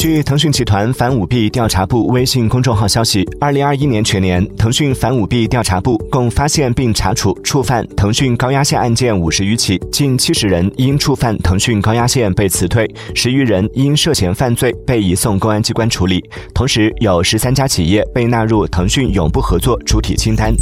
据腾讯集团反舞弊调查部微信公众号消息二零二一年全年腾讯反舞弊调查部共发现并查处触犯腾讯高压线案件五十余起近七十人因触犯腾讯高压线被辞退十余人因涉嫌犯罪被移送公安机关处理同时有十三家企业被纳入腾讯永不合作主体清单。